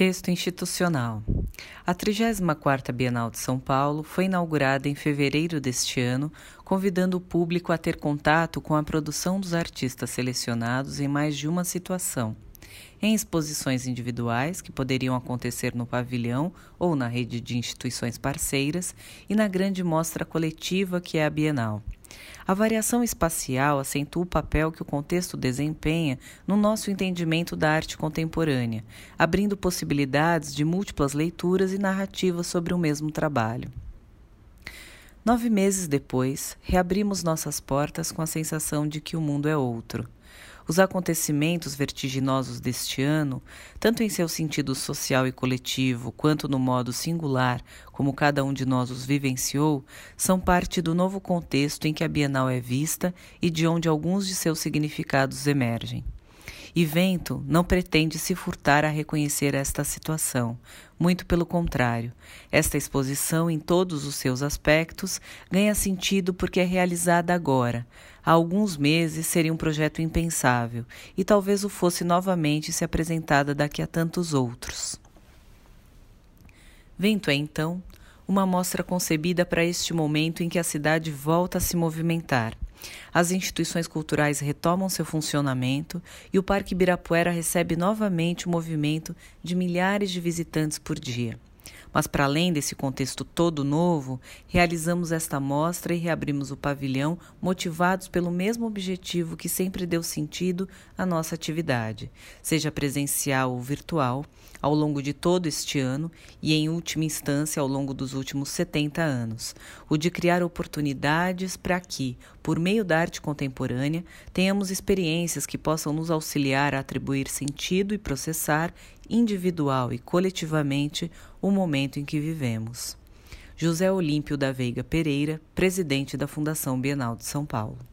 Texto institucional. A 34ª Bienal de São Paulo foi inaugurada em fevereiro deste ano, convidando o público a ter contato com a produção dos artistas selecionados em mais de uma situação. Em exposições individuais, que poderiam acontecer no pavilhão ou na rede de instituições parceiras, e na grande mostra coletiva que é a Bienal. A variação espacial acentua o papel que o contexto desempenha no nosso entendimento da arte contemporânea, abrindo possibilidades de múltiplas leituras e narrativas sobre o mesmo trabalho. Nove meses depois, reabrimos nossas portas com a sensação de que o mundo é outro. Os acontecimentos vertiginosos deste ano, tanto em seu sentido social e coletivo, quanto no modo singular como cada um de nós os vivenciou, são parte do novo contexto em que a Bienal é vista e de onde alguns de seus significados emergem. E Vento não pretende se furtar a reconhecer esta situação. Muito pelo contrário, esta exposição, em todos os seus aspectos, ganha sentido porque é realizada agora. Há alguns meses seria um projeto impensável, e talvez o fosse novamente se apresentada daqui a tantos outros. Vento é, então, uma mostra concebida para este momento em que a cidade volta a se movimentar as instituições culturais retomam seu funcionamento e o Parque Ibirapuera recebe novamente o movimento de milhares de visitantes por dia. Mas, para além desse contexto todo novo, realizamos esta mostra e reabrimos o pavilhão motivados pelo mesmo objetivo que sempre deu sentido à nossa atividade, seja presencial ou virtual, ao longo de todo este ano e, em última instância, ao longo dos últimos 70 anos, o de criar oportunidades para que, por meio da arte contemporânea, tenhamos experiências que possam nos auxiliar a atribuir sentido e processar individual e coletivamente o momento em que vivemos. José Olímpio da Veiga Pereira, presidente da Fundação Bienal de São Paulo.